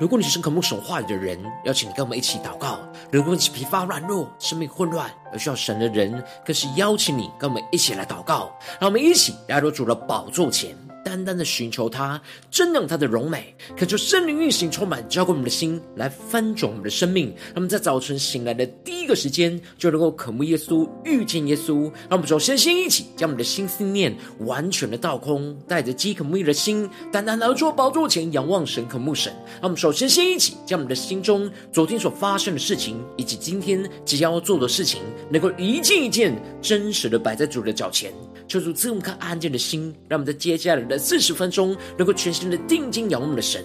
如果你是渴慕神话语的人，邀请你跟我们一起祷告；如果你是疲乏软弱、生命混乱而需要神的人，更是邀请你跟我们一起来祷告。让我们一起来到主的宝座前。单单的寻求他，瞻仰他的荣美，恳求圣灵运行充满，浇灌我们的心，来翻转我们的生命。那么在早晨醒来的第一个时间，就能够渴慕耶稣，遇见耶稣。让我们首先先一起将我们的心思念完全的倒空，带着饥渴慕义的心，单单来到主宝座前仰望神，渴慕神。让我们首先先一起将我们的心中昨天所发生的事情，以及今天即将要做的事情，能够一件一件真实的摆在主的脚前。求主赐我们颗安静的心，让我们在接下来的四十分钟，能够全心的定睛仰望我们的神，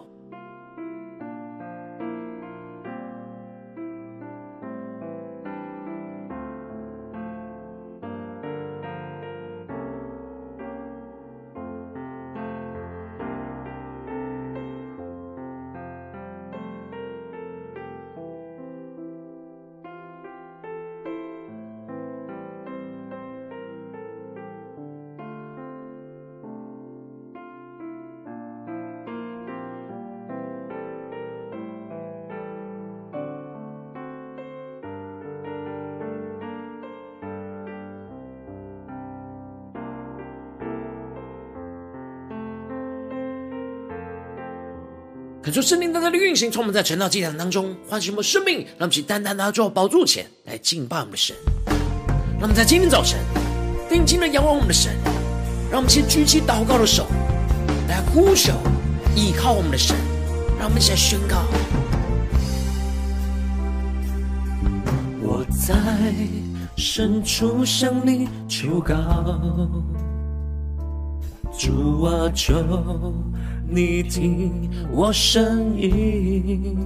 恳求圣灵单单的运行，从我们在晨祷祭坛当中唤醒我们生命，让我们去单单的坐宝座前来敬拜我们的神。让我们在今天早晨定睛的仰望我们的神，让我们先举起祷告的手来呼求，依靠我们的神。让我们一起来宣告：我在深处向你求告，主啊，求。你听我声音，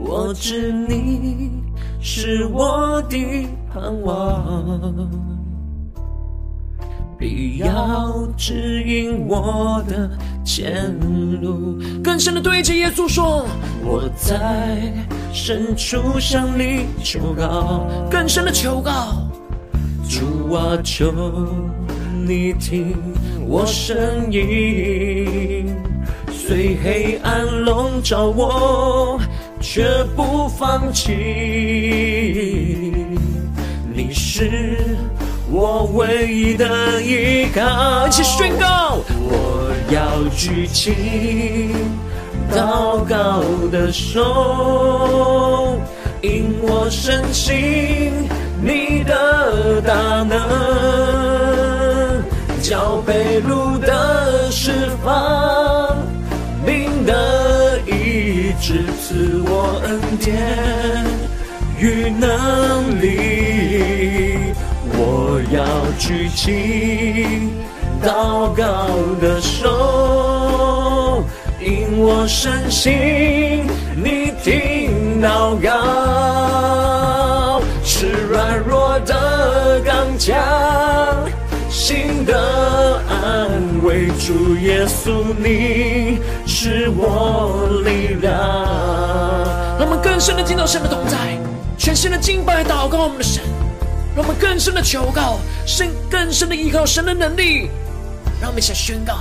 我知你是我的盼望，必要指引我的前路。更深的对着耶稣说：我在深处向你求告，更深的求告，主啊，求你听。我声音，虽黑暗笼罩我，却不放弃。你是我唯一的依靠。一起宣告，我要举起祷告的手，因我深信你的大能。叫被路的释放，您的医治，赐我恩典与能力。我要举起祷告的手，因我深信你听祷告，是软弱的刚强。心的安慰，主耶稣，你是我力量。让我们更深的进到神的同在，全新的敬拜祷告我们的神，让我们更深的求告神，更深的依靠神的能力。让我们一起宣告：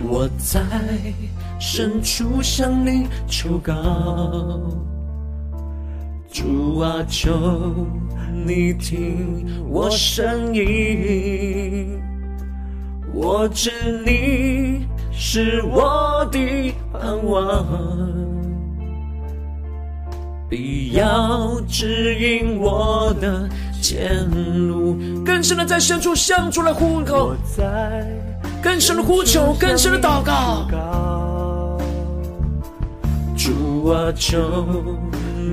我在深处向你求告，主啊，求。你听我声音，我知你是我的盼望，必要指引我的前路。更深的在深处向主来呼求，更深的呼求，更深的祷告。主啊，求。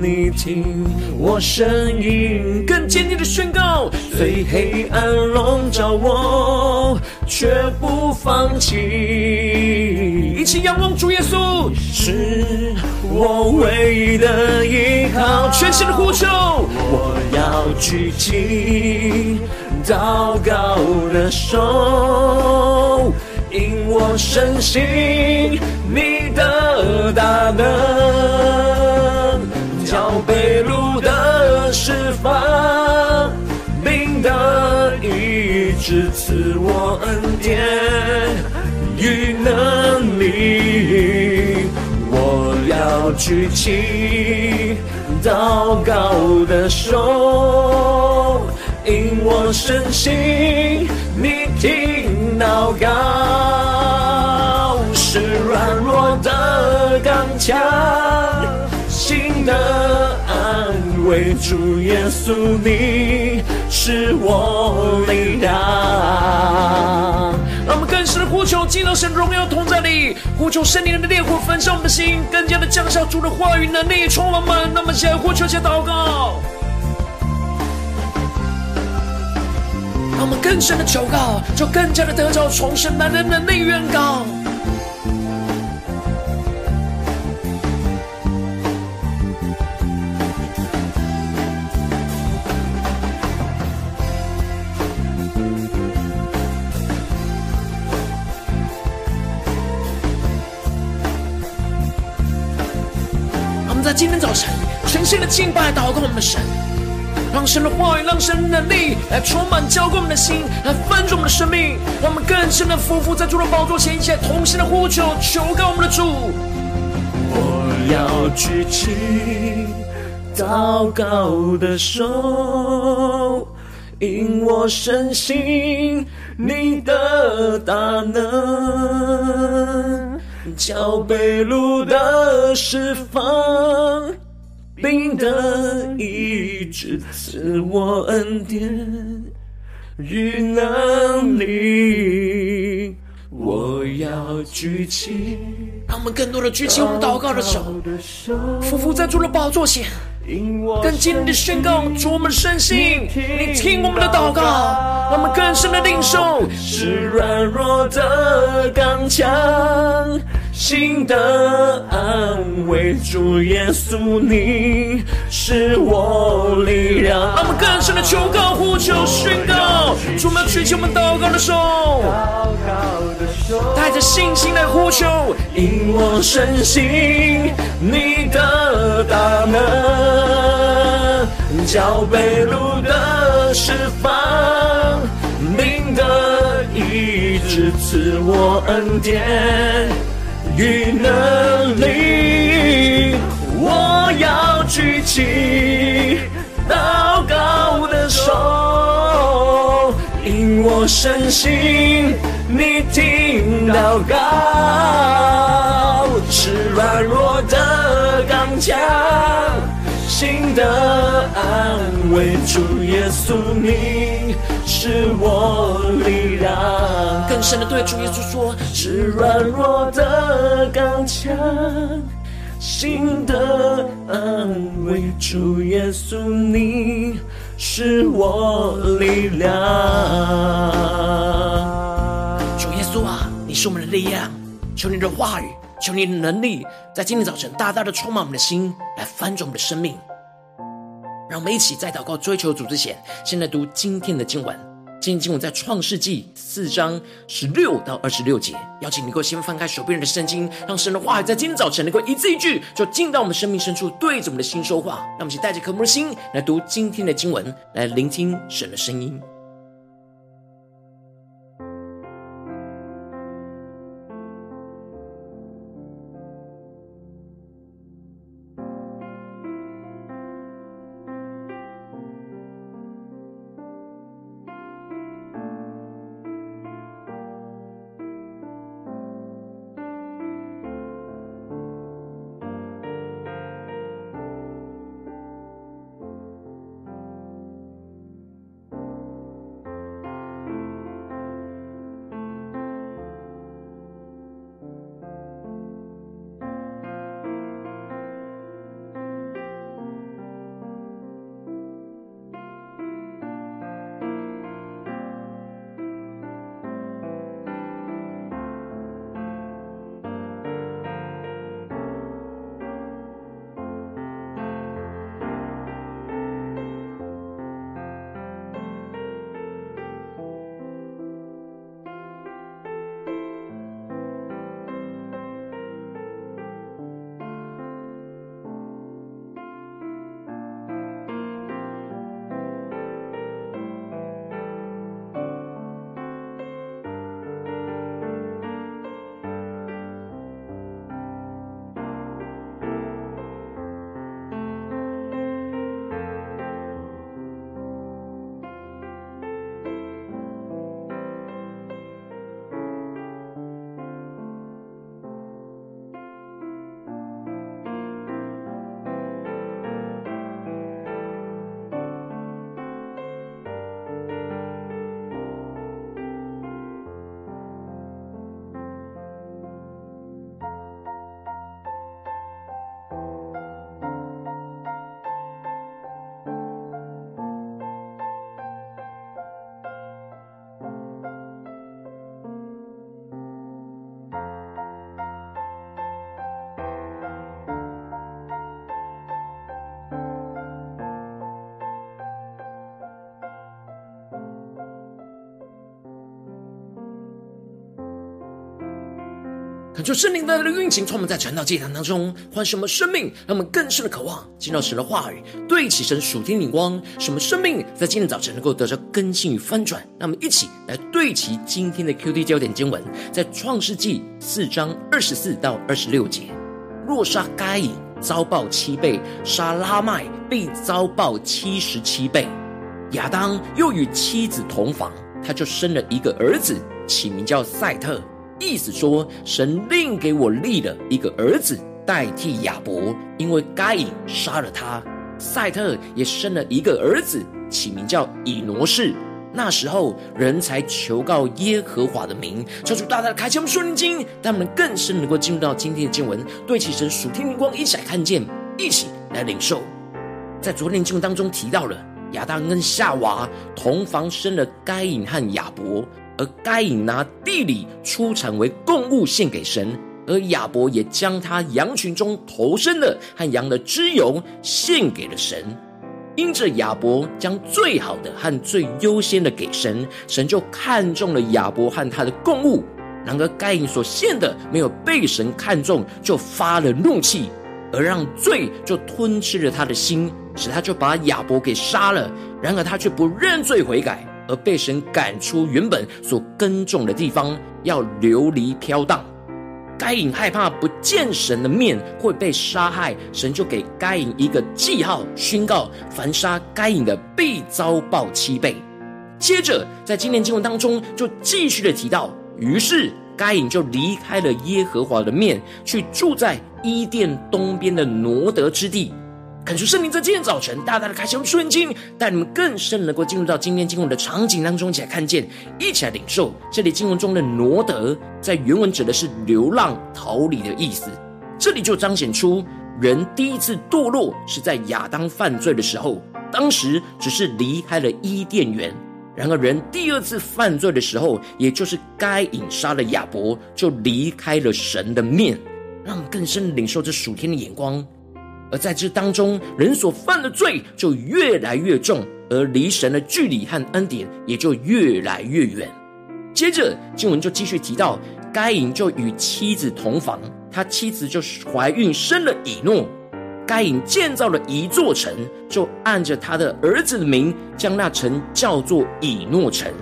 你听我声音，更坚定的宣告，虽黑暗笼罩我，却不放弃。一起仰望主耶稣，是我唯一的依靠。全心的呼求，我要举起祷告的手，因我深信你的大能。要被路的释放，命的意治赐我恩典与能力。我要举起祷告的手，因我身心，你听到告。安慰。主耶稣，你是我力量。让我们更深的呼求，进到神荣耀同在里，呼求圣灵的烈火焚烧我们的心，更加的降下主的话语能力，充满我们。那么，现在呼求，且祷告。让我们更深的求告，就更加的得着从神来的能力远高。今天早晨，全新的敬拜祷告我们的神，让神的话语，让神的能力来充满浇灌我们的心，来翻转我们的生命，让我们更深的匍匐在主的宝座前，一起同心的呼求，求告我们的主。我要举起祷告的手，因我深信你的大能。叫被掳的释放，病的医治，赐我恩典与能力。我要举起，让我们更多的举起我们祷告的手，匍匐在主的宝座前。更坚定的宣告，主我们的圣心，你听我们的祷告，让我们更深的领受，是软弱的刚强，心的安慰。主耶稣，你是我力量。让我们更深的求告、呼求、宣告，主我们举起我们祷告的手，带着信心来呼求，因我深信你的大能。叫被掳的释放，病的医治，赐我恩典与能力。我要举起祷告的手，因我深信你听祷告，是软弱的刚强。心的安慰，主耶稣，你是我力量。更深的对主耶稣说，是软弱的刚强。心的安慰，主耶稣，你是我力量。主耶稣啊，你是我们的力量，求你的话语。求你的能力在今天早晨大大的充满我们的心，来翻转我们的生命。让我们一起在祷告追求主之前，先来读今天的经文。今天经文在创世纪四章十六到二十六节。邀请你能够先翻开手边的圣经，让神的话语在今天早晨能够一字一句，就进到我们生命深处，对着我们的心说话。让我们一起带着渴慕的心来读今天的经文，来聆听神的声音。恳求圣灵的运行，充满在传道祭坛当中，唤醒我们生命，让我们更深的渴望进到神的话语，对齐神属天灵光，什么生命在今天早晨能够得到更新与翻转。让我们一起来对齐今天的 QD 焦点经文，在创世纪四章二十四到二十六节：若杀该隐，遭报七倍；杀拉麦，必遭报七十七倍。亚当又与妻子同房，他就生了一个儿子，起名叫赛特。意思说，神另给我立了一个儿子代替亚伯，因为该隐杀了他。赛特也生了一个儿子，起名叫以挪士。那时候人才求告耶和华的名，求主大大的开启我们属灵经，让我们更深能够进入到今天的经文，对齐神属天灵光，一起来看见，一起来领受。在昨天的经文当中提到了亚当跟夏娃同房生了该隐和亚伯。而该隐拿地里出产为供物献给神，而亚伯也将他羊群中头生的和羊的脂油献给了神。因着亚伯将最好的和最优先的给神，神就看中了亚伯和他的供物。然而该隐所献的没有被神看中，就发了怒气，而让罪就吞吃了他的心，使他就把亚伯给杀了。然而他却不认罪悔改。而被神赶出原本所耕种的地方，要流离飘荡。该隐害怕不见神的面会被杀害，神就给该隐一个记号，宣告凡杀该隐的必遭报七倍。接着在今天经文当中就继续的提到，于是该隐就离开了耶和华的面，去住在伊甸东边的挪得之地。恳求圣灵在今天早晨大大的开启我们属灵经，带你们更深能够进入到今天经文的场景当中，一起来看见，一起来领受。这里经文中的挪得，在原文指的是流浪逃离的意思。这里就彰显出人第一次堕落是在亚当犯罪的时候，当时只是离开了伊甸园。然而人第二次犯罪的时候，也就是该隐杀了亚伯，就离开了神的面。让我们更深领受这属天的眼光。而在这当中，人所犯的罪就越来越重，而离神的距离和恩典也就越来越远。接着经文就继续提到，该隐就与妻子同房，他妻子就怀孕生了以诺。该隐建造了一座城，就按着他的儿子的名，将那城叫做以诺城。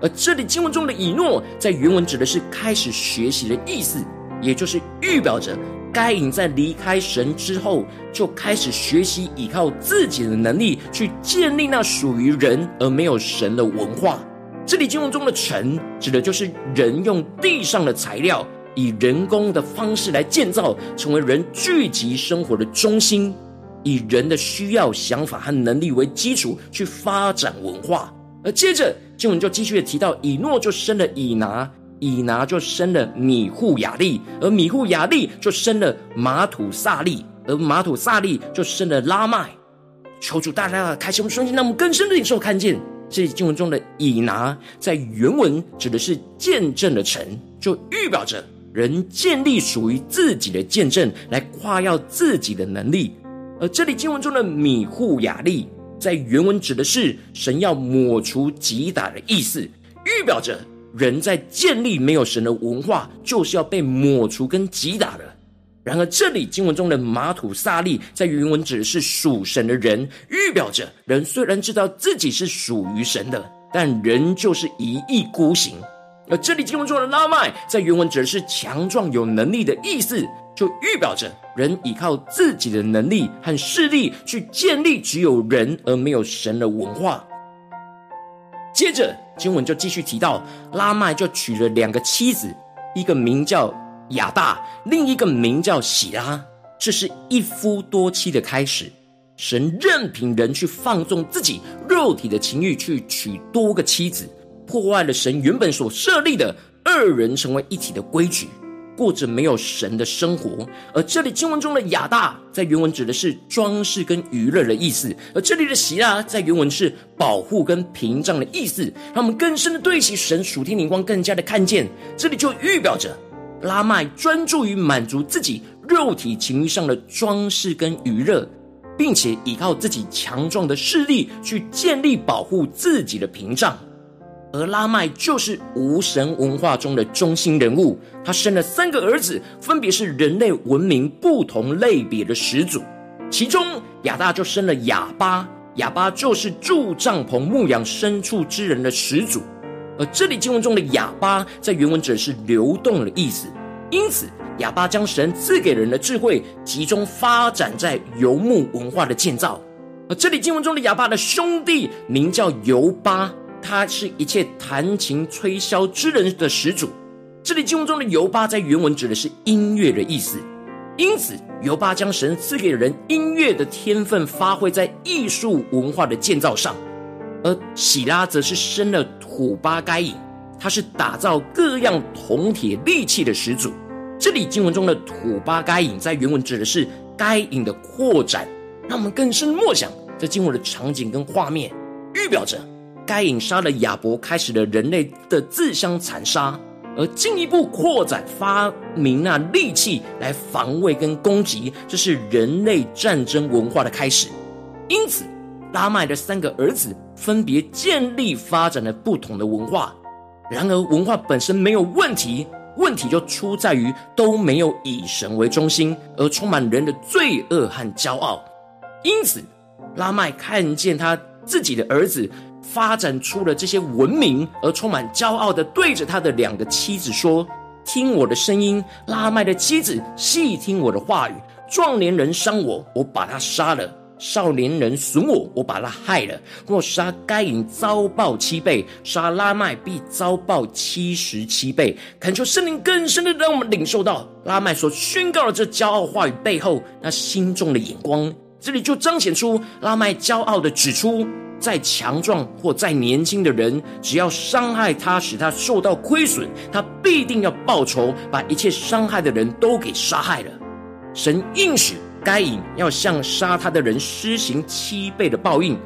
而这里经文中的以诺，在原文指的是开始学习的意思，也就是预表着。该隐在离开神之后，就开始学习依靠自己的能力去建立那属于人而没有神的文化。这里经文中的“城”指的就是人用地上的材料，以人工的方式来建造，成为人聚集生活的中心，以人的需要、想法和能力为基础去发展文化。而接着经文就继续提到，以诺就生了以拿。以拿就生了米户雅利，而米户雅利就生了马土萨利，而马土萨利就生了拉麦。求主大大的开启我们双眼，让我们更深的领受看见，这经文中的以拿在原文指的是见证的城，就预表着人建立属于自己的见证，来夸耀自己的能力。而这里经文中的米户雅利，在原文指的是神要抹除击打的意思，预表着。人在建立没有神的文化，就是要被抹除跟击打的。然而，这里经文中的马土撒利，在原文指的是属神的人，预表着人虽然知道自己是属于神的，但人就是一意孤行。而这里经文中的拉麦，在原文指的是强壮有能力的意思，就预表着人依靠自己的能力和势力去建立只有人而没有神的文化。接着经文就继续提到，拉麦就娶了两个妻子，一个名叫亚大，另一个名叫喜拉。这是一夫多妻的开始。神任凭人去放纵自己肉体的情欲，去娶多个妻子，破坏了神原本所设立的二人成为一体的规矩。过着没有神的生活，而这里经文中的亚大在原文指的是装饰跟娱乐的意思，而这里的喜拉在原文是保护跟屏障的意思。让我们更深的对齐神属天灵光，更加的看见，这里就预表着拉麦专注于满足自己肉体情欲上的装饰跟娱乐，并且依靠自己强壮的势力去建立保护自己的屏障。而拉麦就是无神文化中的中心人物。他生了三个儿子，分别是人类文明不同类别的始祖。其中亚大就生了亚巴，亚巴就是住帐篷牧养牲畜之人的始祖。而这里经文中的亚巴，在原文指是流动的意思。因此，亚巴将神赐给人的智慧，集中发展在游牧文化的建造。而这里经文中的亚巴的兄弟名叫游巴。他是一切弹琴吹箫之人的始祖。这里经文中的游巴在原文指的是音乐的意思，因此游巴将神赐给人音乐的天分发挥在艺术文化的建造上，而喜拉则是生了土巴该隐，他是打造各样铜铁利器的始祖。这里经文中的土巴该隐在原文指的是该隐的扩展，让我们更深默想这经文的场景跟画面，预表着。该隐杀了亚伯，开始了人类的自相残杀，而进一步扩展发明那利器来防卫跟攻击，这是人类战争文化的开始。因此，拉麦的三个儿子分别建立发展了不同的文化。然而，文化本身没有问题，问题就出在于都没有以神为中心，而充满人的罪恶和骄傲。因此，拉麦看见他自己的儿子。发展出了这些文明，而充满骄傲的对着他的两个妻子说：“听我的声音。”拉麦的妻子细听我的话语。壮年人伤我，我把他杀了；少年人损我，我把他害了。若杀该隐，遭报七倍；杀拉麦，必遭报七十七倍。恳求圣灵更深的让我们领受到拉麦所宣告的这骄傲话语背后那心中的眼光。这里就彰显出拉麦骄傲的指出。再强壮或再年轻的人，只要伤害他，使他受到亏损，他必定要报仇，把一切伤害的人都给杀害了。神应许该隐要向杀他的人施行七倍的报应。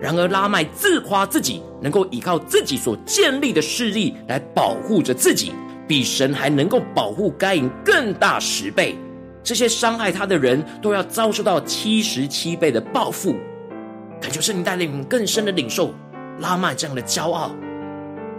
然而拉麦自夸自己能够依靠自己所建立的势力来保护着自己，比神还能够保护该隐更大十倍。这些伤害他的人都要遭受到七十七倍的报复。恳求圣灵带领我们更深的领受拉麦这样的骄傲。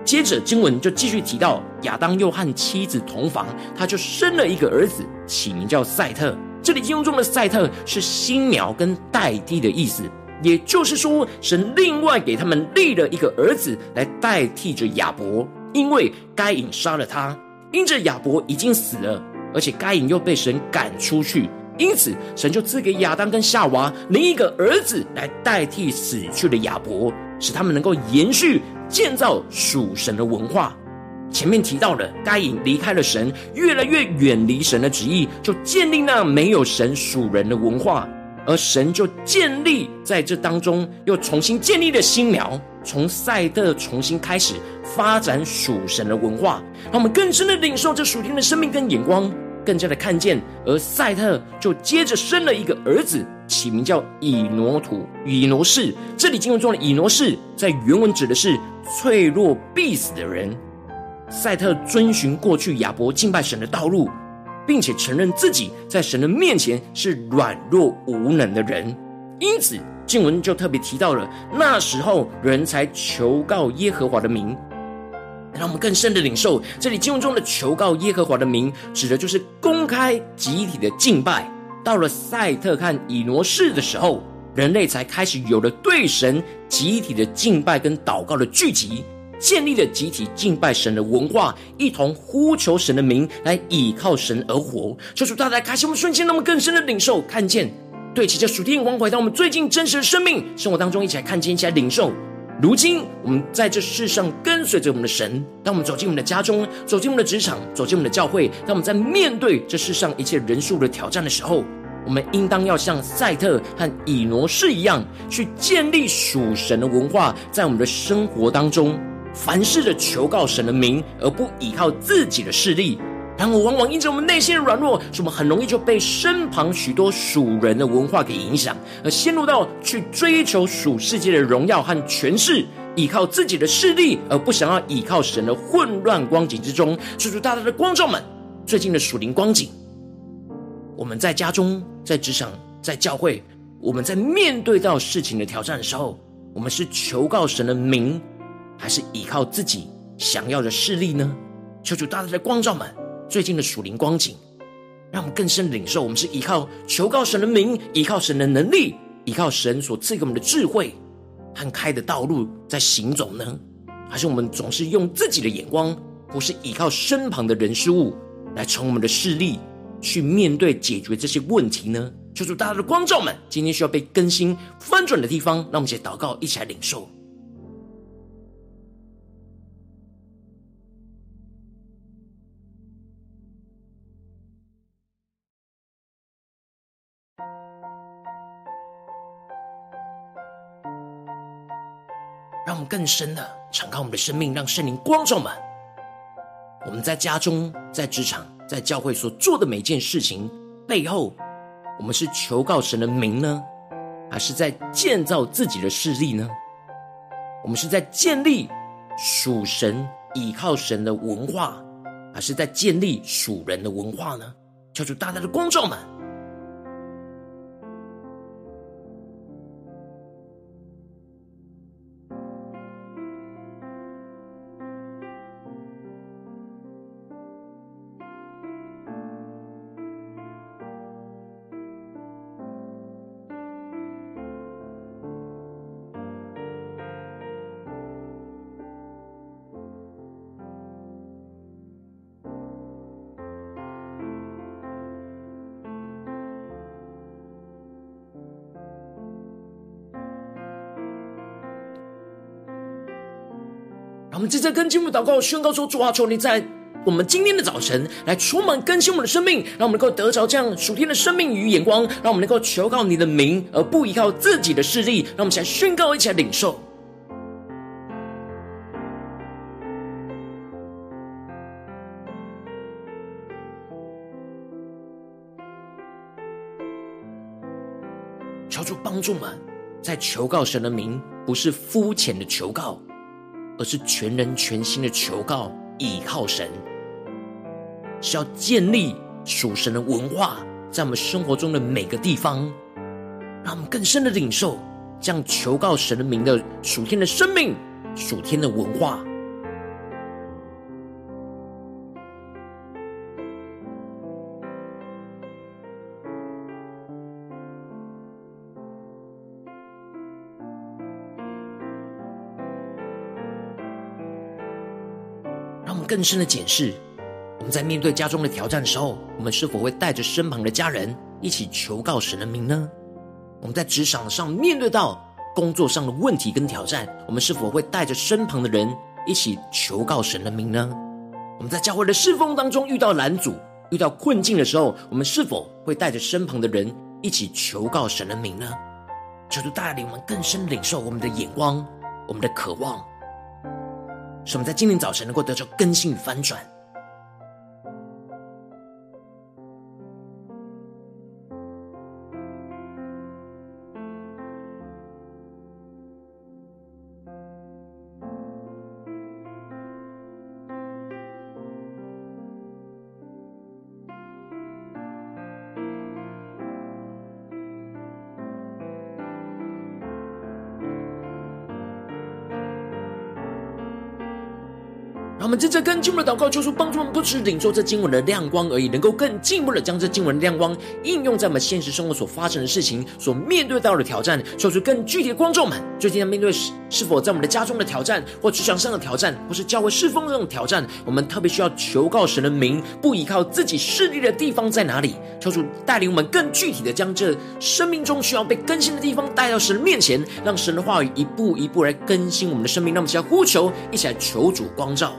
接着经文就继续提到亚当又和妻子同房，他就生了一个儿子，起名叫赛特。这里经文中的赛特是新苗跟代替的意思，也就是说，神另外给他们立了一个儿子来代替着亚伯，因为该隐杀了他，因着亚伯已经死了，而且该隐又被神赶出去。因此，神就赐给亚当跟夏娃另一个儿子来代替死去的亚伯，使他们能够延续建造属神的文化。前面提到了该隐离开了神，越来越远离神的旨意，就建立那没有神属人的文化，而神就建立在这当中，又重新建立了新苗，从赛特重新开始发展属神的文化，让我们更深的领受这属天的生命跟眼光。更加的看见，而赛特就接着生了一个儿子，起名叫以挪土、以挪士。这里经文中的以挪士，在原文指的是脆弱必死的人。赛特遵循过去亚伯敬拜神的道路，并且承认自己在神的面前是软弱无能的人，因此经文就特别提到了那时候人才求告耶和华的名。让我们更深的领受，这里经文中的求告耶和华的名，指的就是公开集体的敬拜。到了赛特和以挪士的时候，人类才开始有了对神集体的敬拜跟祷告的聚集，建立了集体敬拜神的文化，一同呼求神的名，来倚靠神而活。求主大家开启我们瞬间，让我们更深的领受、看见，对齐这属天光，回到我们最近真实的生命生活当中，一起来看见，一起来领受。如今，我们在这世上跟随着我们的神。当我们走进我们的家中，走进我们的职场，走进我们的教会，当我们在面对这世上一切人数的挑战的时候，我们应当要像赛特和以挪士一样，去建立属神的文化，在我们的生活当中，凡事的求告神的名，而不依靠自己的势力。然而，往往因着我们内心的软弱，使我们很容易就被身旁许多属人的文化给影响，而陷入到去追求属世界的荣耀和权势，依靠自己的势力，而不想要依靠神的混乱光景之中。求主大大的光照们，最近的属灵光景，我们在家中、在职场、在教会，我们在面对到事情的挑战的时候，我们是求告神的名，还是依靠自己想要的势力呢？求主大大的光照们最近的属灵光景，让我们更深领受，我们是依靠求告神的名，依靠神的能力，依靠神所赐给我们的智慧和开的道路在行走呢？还是我们总是用自己的眼光，或是依靠身旁的人事物来成我们的势力，去面对解决这些问题呢？求主大大的光照们，今天需要被更新翻转的地方，让我们一起祷告，一起来领受。更深的敞开我们的生命，让圣灵光照们。我们在家中、在职场、在教会所做的每件事情背后，我们是求告神的名呢，还是在建造自己的势力呢？我们是在建立属神、倚靠神的文化，还是在建立属人的文化呢？求主大大的光照们。我们接着跟进我们祷告，宣告说：主啊，求你在我们今天的早晨来充满更新我们的生命，让我们能够得着这样属天的生命与眼光，让我们能够求告你的名，而不依靠自己的势力。让我们一起来宣告，一起来领受。求主帮助们，在求告神的名，不是肤浅的求告。而是全人全心的求告，倚靠神，是要建立属神的文化，在我们生活中的每个地方，让我们更深的领受这样求告神的名的属天的生命、属天的文化。更深的检视，我们在面对家中的挑战的时候，我们是否会带着身旁的家人一起求告神的名呢？我们在职场上面对到工作上的问题跟挑战，我们是否会带着身旁的人一起求告神的名呢？我们在教会的侍奉当中遇到拦阻、遇到困境的时候，我们是否会带着身旁的人一起求告神的名呢？求主带领我们更深领受我们的眼光、我们的渴望。使我们在今天早晨能够得到更新与翻转。们接着跟经文的祷告，求主帮助我们，不只领受这经文的亮光而已，能够更进一步的将这经文的亮光应用在我们现实生活所发生的事情、所面对到的挑战，求出更具体的光众们。最近在面对是是否在我们的家中的挑战，或职场上的挑战，或是教会侍奉这种挑战，我们特别需要求告神的名，不依靠自己势力的地方在哪里？求主带领我们更具体的将这生命中需要被更新的地方带到神的面前，让神的话语一步一步来更新我们的生命。让我们一起来呼求，一起来求主光照。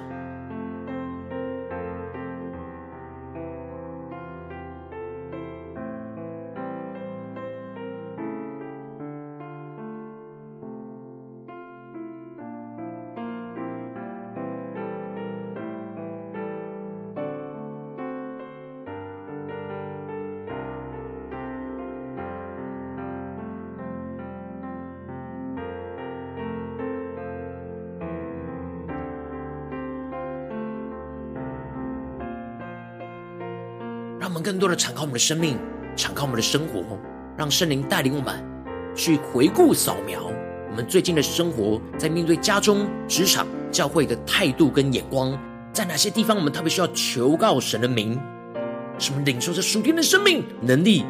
更多的敞开我们的生命，敞开我们的生活，让圣灵带领我们去回顾扫描我们最近的生活，在面对家中、职场、教会的态度跟眼光，在哪些地方我们特别需要求告神的名？什么领受着属天的生命能力？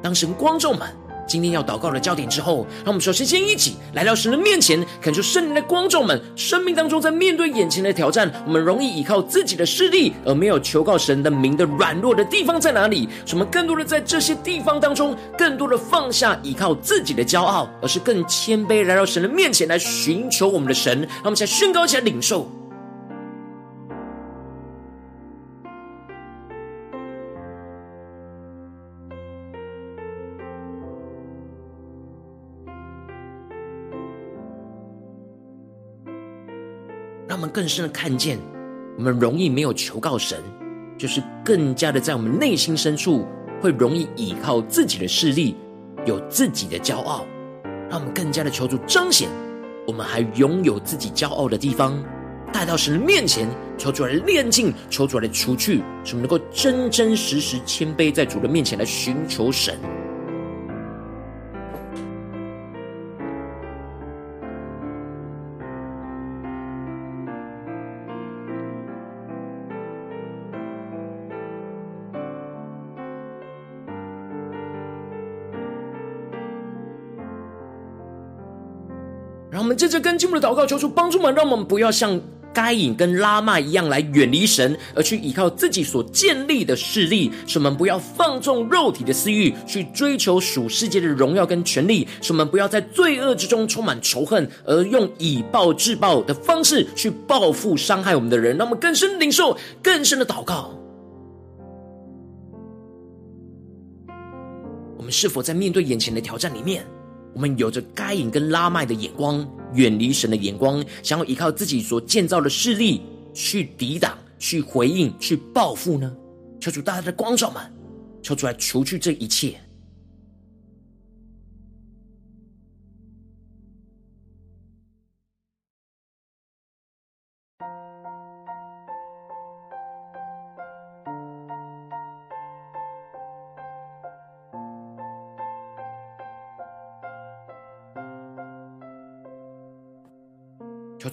当神光照们。今天要祷告的焦点之后，让我们首先先一起来到神的面前，恳求圣灵的光照们。生命当中，在面对眼前的挑战，我们容易依靠自己的势力，而没有求告神的名的软弱的地方在哪里？使我们更多的在这些地方当中，更多的放下依靠自己的骄傲，而是更谦卑来到神的面前来寻求我们的神。让我们先宣告一下，领受。更深的看见，我们容易没有求告神，就是更加的在我们内心深处会容易依靠自己的势力，有自己的骄傲。让我们更加的求助彰显，我们还拥有自己骄傲的地方，带到神的面前，求主来炼净，求主来除去，使我们能够真真实实谦卑在主的面前来寻求神。们接着跟进我们的祷告，求主帮助们，让我们不要像该隐跟拉麦一样来远离神，而去依靠自己所建立的势力。使我们不要放纵肉体的私欲，去追求属世界的荣耀跟权力。使我们不要在罪恶之中充满仇恨，而用以暴制暴的方式去报复伤害我们的人。让我们更深领受，更深的祷告。我们是否在面对眼前的挑战里面？我们有着该隐跟拉麦的眼光，远离神的眼光，想要依靠自己所建造的势力去抵挡、去回应、去报复呢？求主大家的光照们，求主来除去这一切。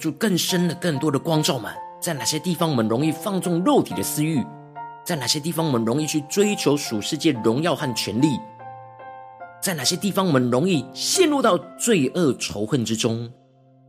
就更深的、更多的光照们，在哪些地方我们容易放纵肉体的私欲？在哪些地方我们容易去追求属世界荣耀和权力？在哪些地方我们容易陷入到罪恶仇恨之中，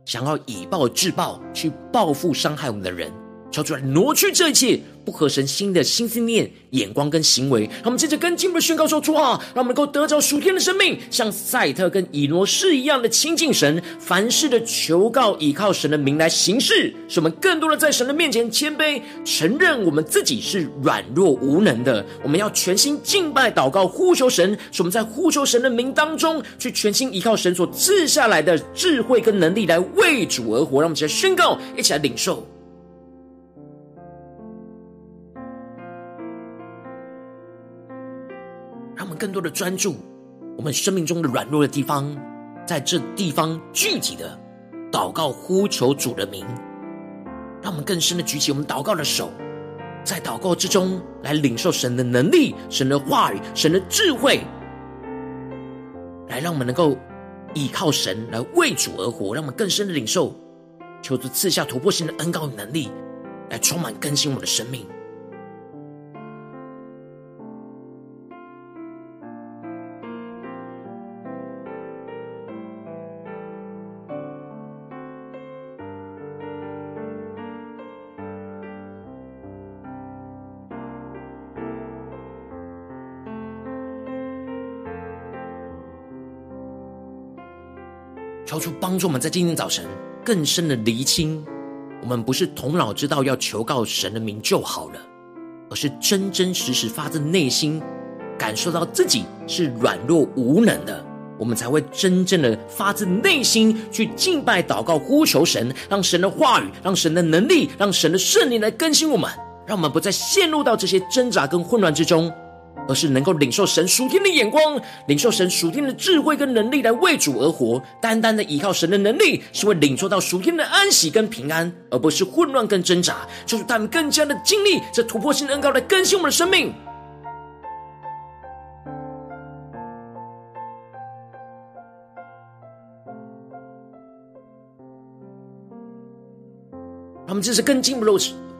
想要以暴制暴，去报复伤害我们的人？求主来挪去这一切不合神心的心思念、眼光跟行为。让我们接着跟进步的宣告说：出啊，让我们能够得着属天的生命，像赛特跟以挪士一样的亲近神，凡事的求告依靠神的名来行事，使我们更多的在神的面前谦卑，承认我们自己是软弱无能的。我们要全心敬拜、祷告、呼求神，使我们在呼求神的名当中，去全心依靠神所赐下来的智慧跟能力来为主而活。让我们一起来宣告，一起来领受。更多的专注，我们生命中的软弱的地方，在这地方具体的祷告呼求主的名，让我们更深的举起我们祷告的手，在祷告之中来领受神的能力、神的话语、神的智慧，来让我们能够依靠神来为主而活，让我们更深的领受，求主赐下突破性的恩膏与能力，来充满更新我们的生命。帮助我们在今天早晨更深的厘清，我们不是头脑知道要求告神的名就好了，而是真真实实发自内心感受到自己是软弱无能的，我们才会真正的发自内心去敬拜、祷告、呼求神，让神的话语、让神的能力、让神的圣灵来更新我们，让我们不再陷入到这些挣扎跟混乱之中。而是能够领受神属天的眼光，领受神属天的智慧跟能力来为主而活。单单的依靠神的能力，是会领受到属天的安息跟平安，而不是混乱跟挣扎。就是他们更加的经力这突破性的恩膏来更新我们的生命。他们这是更进一步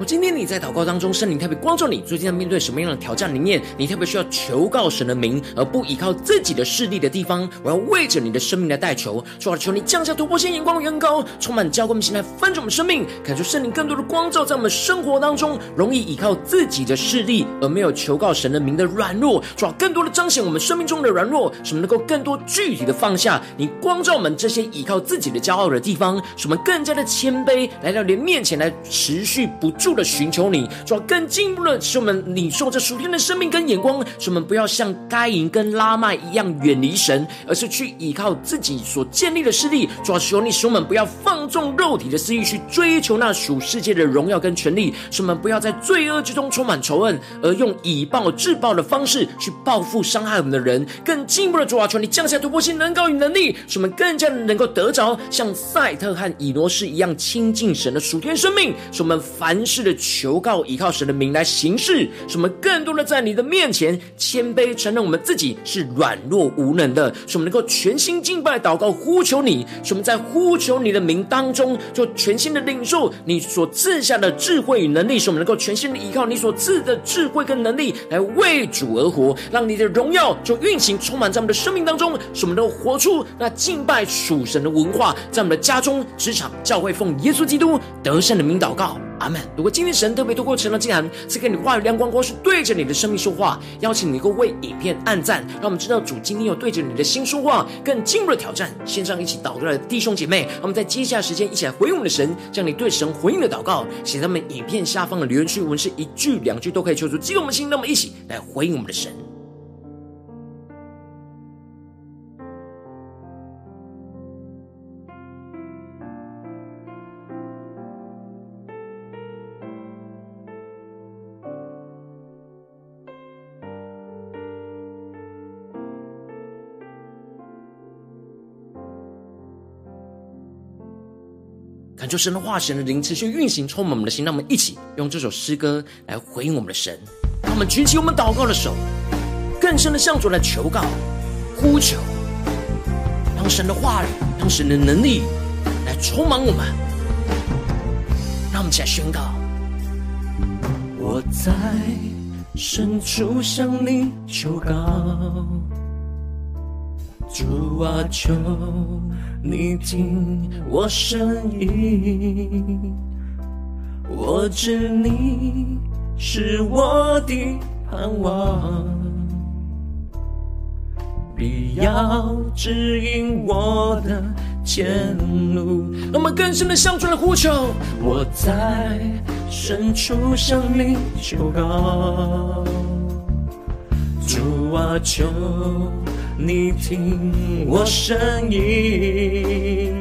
我今天你在祷告当中，圣灵特别光照你，最近在面对什么样的挑战里面，你特别需要求告神的名，而不依靠自己的势力的地方，我要为着你的生命来代求，主啊，求你降下突破性眼光，远高，充满教灌我们心来翻转我们生命，感受圣灵更多的光照在我们生活当中，容易依靠自己的势力而没有求告神的名的软弱，主啊，更多的彰显我们生命中的软弱，使我们能够更多具体的放下，你光照我们这些依靠自己的骄傲的地方，使我们更加的谦卑来到你面前来持续不住。的寻求你，主要更进一步的使我们领受这属天的生命跟眼光，使我们不要像该隐跟拉麦一样远离神，而是去依靠自己所建立的势力。主要求你使我们不要放纵肉体的私欲，去追求那属世界的荣耀跟权力，使我们不要在罪恶之中充满仇恨，而用以暴制暴的方式去报复伤害我们的人。更进一步的主要求你降下突破性能高与能力，使我们更加能够得着像赛特和以挪士一样亲近神的属天生命，使我们凡事。是求告依靠神的名来行事，使我们更多的在你的面前谦卑，承认我们自己是软弱无能的，使我们能够全心敬拜、祷告、呼求你。使我们在呼求你的名当中，就全心的领受你所赐下的智慧与能力，使我们能够全心的依靠你所赐的智慧跟能力来为主而活，让你的荣耀就运行充满在我们的生命当中，使我们能活出那敬拜属神的文化，在我们的家中、职场、教会，奉耶稣基督得胜的名祷告。阿门。今天神特别透过晨祷祭坛赐给你话语亮光，光是对着你的生命说话，邀请你能够为影片按赞，让我们知道主今天有对着你的心说话，更进入了挑战。线上一起祷告的弟兄姐妹，我们在接下来时间一起来回应我们的神，将你对神回应的祷告写在我们影片下方的留言区，文是一句两句都可以求助激动我们的心，那么一起来回应我们的神。感受神的化，神的灵持续运行，充满我们的心。让我们一起用这首诗歌来回应我们的神。让我们举起我们祷告的手，更深的向主来求告、呼求，让神的话语、让神的能力来充满我们。让我们起来宣告：我在深处向你求告。主啊，求你听我声音，我知你是我的盼望，必要指引我的前路。我们更深的向主来呼求，我在深处向你求告。主啊，求。你听我声音，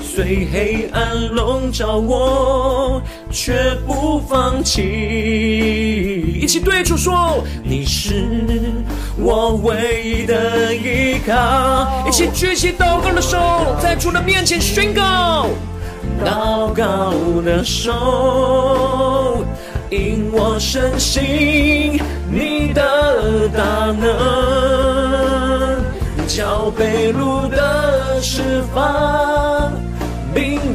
虽黑暗笼罩我，却不放弃。一起对主说，你是我唯一的依靠。一起举起祷告的手，在主的面前宣告，祷告的手，引我深信你的大能。叫被掳的释放，并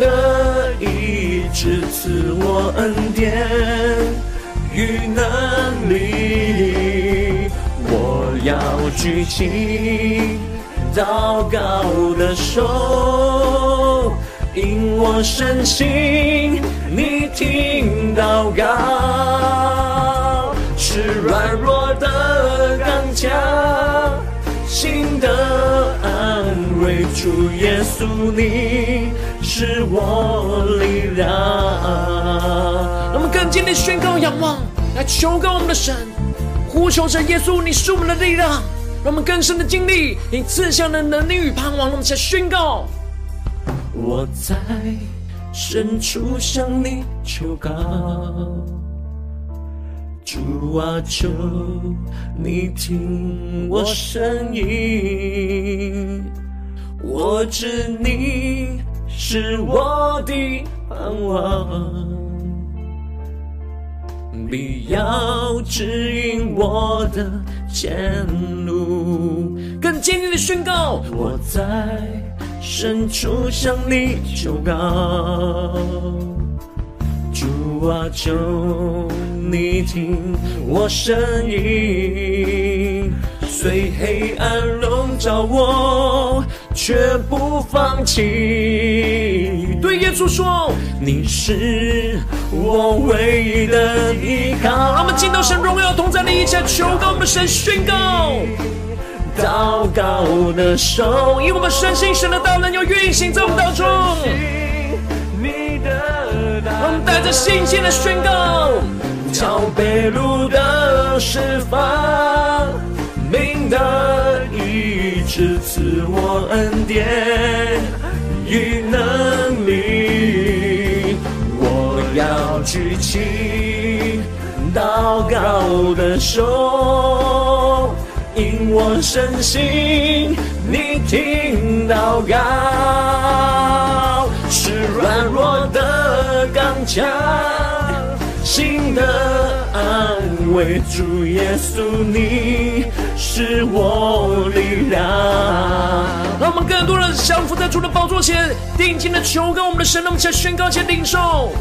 直赐我恩典与能力。我要举起祷告的手，因我深信你听祷告，是软弱的刚强。的安慰，主耶稣，你是我力量。让我们更坚定宣告、仰望，来求告我们的神，呼求着耶稣，你是我们的力量。让我们更深的经历你赐下的能力与盼望。让我们再宣告：我在深处向你求告。主啊，求你听我声音，我知你是我的盼望，必要指引我的前路。更坚定的宣告，我在深处向你求告。主啊，求你听我声音，虽黑暗笼罩我，却不放弃。对耶稣说，你是我唯一的依靠。让我们进到神荣耀同在的一切，求告我们神宣告，祷告的手，因我们深信神的大能要运行在我们当中。我们带着信心的宣告，叫被掳的释放，明的医治，赐我恩典与能力。我要举起祷告的手，因我深信你听祷告，是软弱的刚强，心的安慰，主耶稣，你是我力量。让我们更多人降服在主的宝座前，定睛的求告我们的神，让我们一起宣告，且领受。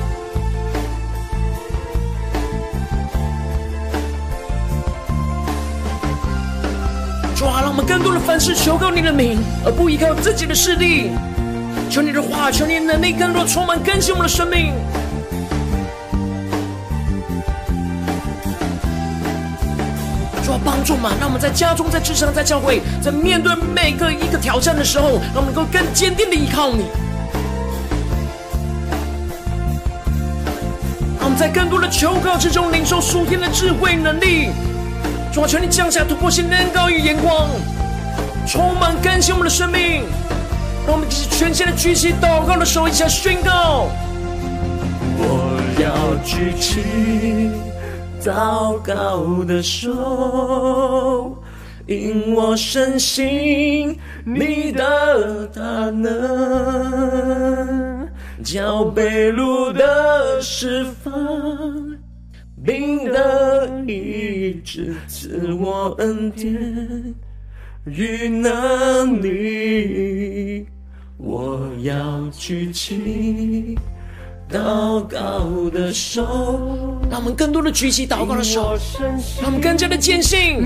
主啊，让我们更多的凡事求告你的名，而不依靠自己的势力。求你的话，求你的能力，更多充满更新我们的生命。帮助嘛，让我们在家中、在职场、在教会，在面对每个一个挑战的时候，让我们能够更坚定的依靠你。让我们在更多的求告之中，领受属天的智慧能力。主啊，求你降下突破性恩膏与眼光，充满更新我们的生命。让我们一起全心的举起祷告的手，一起来宣告。我要举起祷告的手，因我深信你的大能，叫被掳的释放。病的医治，赐我恩典与能力。我要举起祷告的手，让我们更多的举起祷告的手，让我们更加的坚信，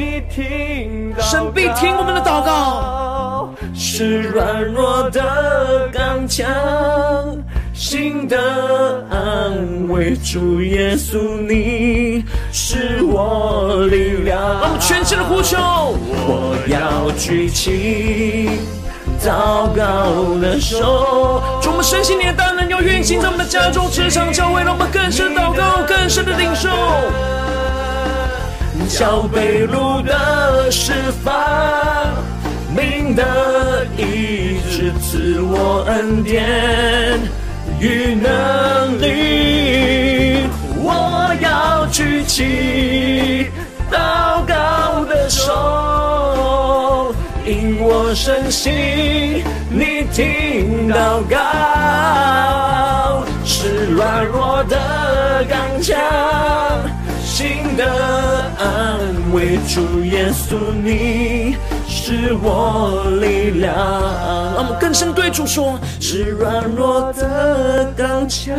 神必听我们的祷告，是软弱的刚强，心的安慰，主耶稣，你是我力量。让我们全心的呼求，我要举起祷告的手。主，我们深信你的大能要运行在我们的家中、职场、教会，让我们更深祷告、更深的领受。叫被路的释放，明的医治，赐我恩典与能力。我要举起祷告的手，我深信你听祷告，是软弱的刚强，心的安慰，主耶稣，你是我力量。让我们更深对主说：是软弱的刚强，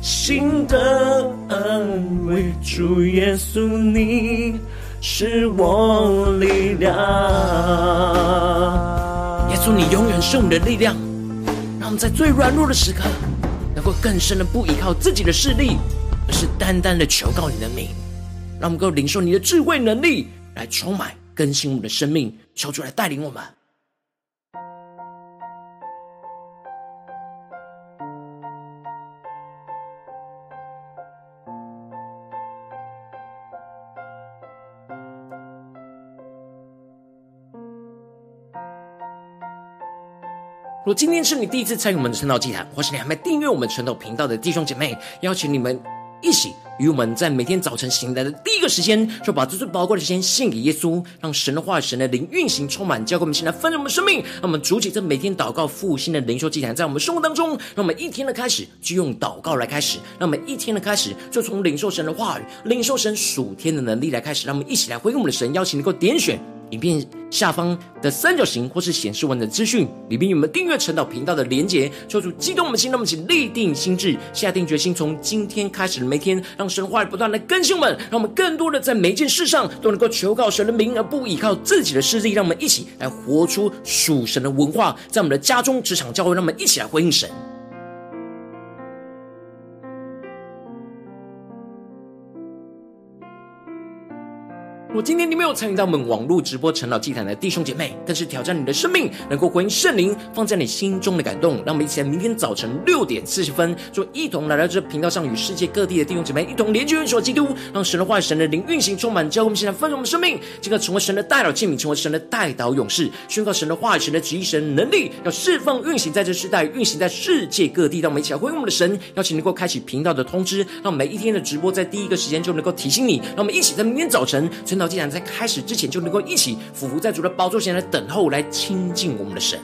心的安慰。主耶稣，你是我力量。耶稣，你永远是我们的力量。让我们在最软弱的时刻，能够更深的不依靠自己的势力，而是单单的求告你的名。让我们能够领受你的智慧能力，来充满更新我们的生命，求主来带领我们。如果今天是你第一次参与我们的晨祷祭坛，或是你还没订阅我们晨祷频道的弟兄姐妹，邀请你们一起与我们在每天早晨醒来的第一个时间，就把这最宝贵的时间献给耶稣，让神的话语、神的灵运行充满，交给我们，现在分盛我们生命。让我们主起这每天祷告复兴的灵修祭坛，在我们生活当中，让我们一天的开始就用祷告来开始，让我们一天的开始就从领受神的话语、领受神属天的能力来开始，让我们一起来回应我们的神，邀请能够点选。影片下方的三角形，或是显示文的资讯里面有没有订阅晨祷频道的连结？求主激动我们的心，让我们一起立定心志，下定决心，从今天开始的每天，让神话语不断的更新我们，让我们更多的在每一件事上都能够求告神的名，而不依靠自己的势力。让我们一起来活出属神的文化，在我们的家中、职场、教会，让我们一起来回应神。今天你没有参与到我们网络直播晨祷祭坛的弟兄姐妹，更是挑战你的生命，能够回应圣灵放在你心中的感动。让我们一起来，明天早晨六点四十分，就一同来到这频道上，与世界各地的弟兄姐妹一同连接、元首基督，让神的话语、神的灵运行充满，教我们现在丰盛我们生命，这个成为神的代祷器皿，成为神的代祷勇士，宣告神的话语、神的旨意、神能力，要释放运行在这世代，运行在世界各地。让我们一起来回应我们的神，邀请能够开启频道的通知，让每一天的直播在第一个时间就能够提醒你。让我们一起在明天早晨晨祷竟然在开始之前，就能够一起俯伏在主的宝座前来等候，来亲近我们的神。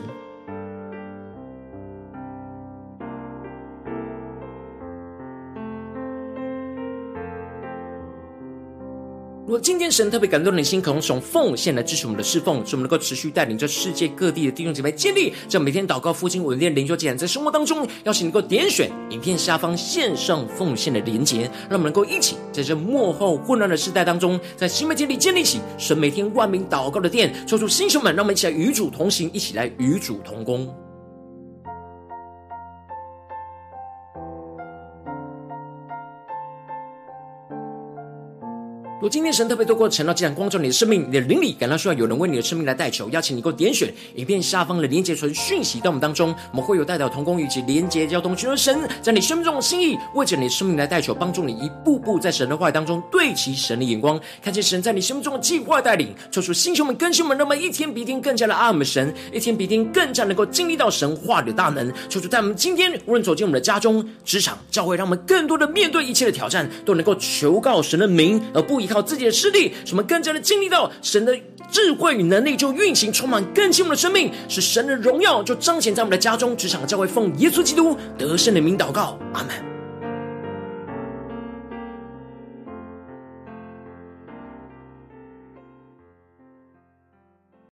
如果今天神特别感动你的心，可能从奉献来支持我们的侍奉，使我们能够持续带领着世界各地的弟兄姐妹建立这每天祷告、复兴、稳定、灵修、祭坛，在生活当中，邀请能够点选影片下方线上奉献的连结，让我们能够一起在这幕后混乱的时代当中，在新媒体里建立起神每天万名祷告的殿，抽出星球们，让我们一起来与主同行，一起来与主同工。如果今天神特别透过晨祷祭坛光照你的生命，你的灵里感到需要有人为你的生命来代求，邀请你能够点选影片下方的连结传讯息到我们当中，我们会有代表同工以及连结交通，寻求神在你生命中的心意，为着你的生命来代求，帮助你一步步在神的话语当中对齐神的眼光，看见神在你生命中的计划带领，抽出星球们更新们，让我们一天比一天更加的爱我们神，一天比一天更加能够经历到神话语的大能，抽出在我们今天无论走进我们的家中、职场、教会，让我们更多的面对一切的挑战，都能够求告神的名，而不依靠自己的势力，使我们更加的经历到神的智慧与能力，就运行充满更新我们的生命，使神的荣耀就彰显在我们的家中、职场、教会，奉耶稣基督得胜的名祷告，阿门。